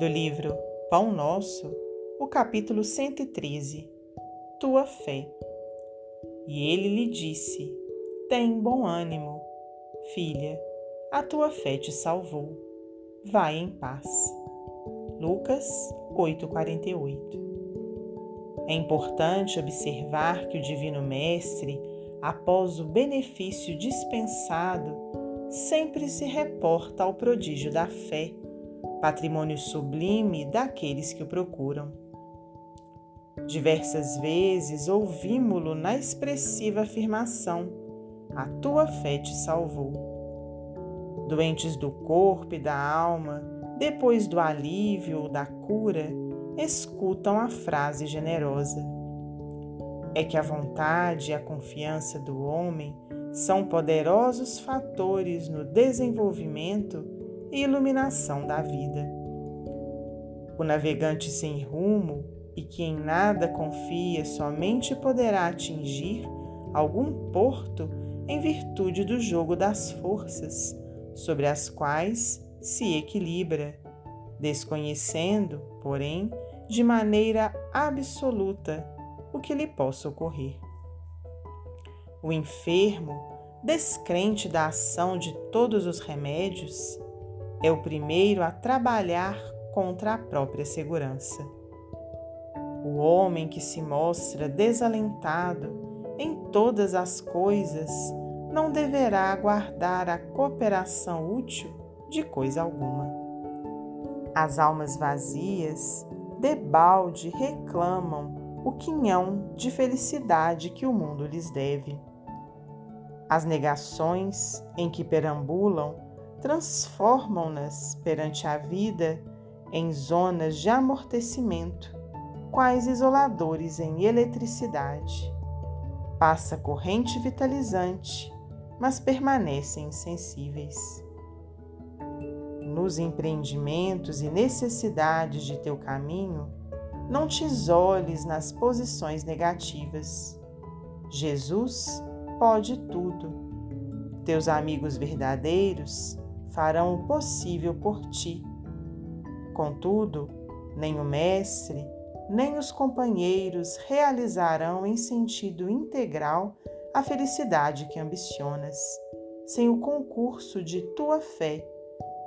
Do livro Pão Nosso, o capítulo 113 Tua fé. E ele lhe disse: Tem bom ânimo, filha, a tua fé te salvou. Vai em paz. Lucas 8:48. É importante observar que o Divino Mestre, após o benefício dispensado, sempre se reporta ao prodígio da fé, patrimônio sublime daqueles que o procuram. Diversas vezes ouvimos-lo na expressiva afirmação: A tua fé te salvou. Doentes do corpo e da alma, depois do alívio ou da cura, escutam a frase generosa. É que a vontade e a confiança do homem são poderosos fatores no desenvolvimento e iluminação da vida. O navegante sem rumo e que em nada confia somente poderá atingir algum porto em virtude do jogo das forças sobre as quais se equilibra, desconhecendo, porém, de maneira absoluta o que lhe possa ocorrer. O enfermo, descrente da ação de todos os remédios, é o primeiro a trabalhar contra a própria segurança. O homem que se mostra desalentado em todas as coisas não deverá aguardar a cooperação útil de coisa alguma. As almas vazias, debalde, reclamam o quinhão de felicidade que o mundo lhes deve. As negações em que perambulam transformam-nas perante a vida em zonas de amortecimento quais isoladores em eletricidade. Passa corrente vitalizante, mas permanecem insensíveis. Nos empreendimentos e necessidades de teu caminho, não te isoles nas posições negativas. Jesus pode tudo. Teus amigos verdadeiros farão o possível por ti. Contudo, nem o Mestre, nem os companheiros realizarão em sentido integral a felicidade que ambicionas, sem o concurso de tua fé,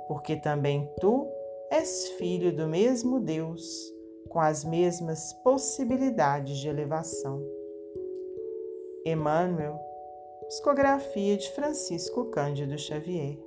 porque também tu és filho do mesmo Deus, com as mesmas possibilidades de elevação. Emmanuel, psicografia de Francisco Cândido Xavier.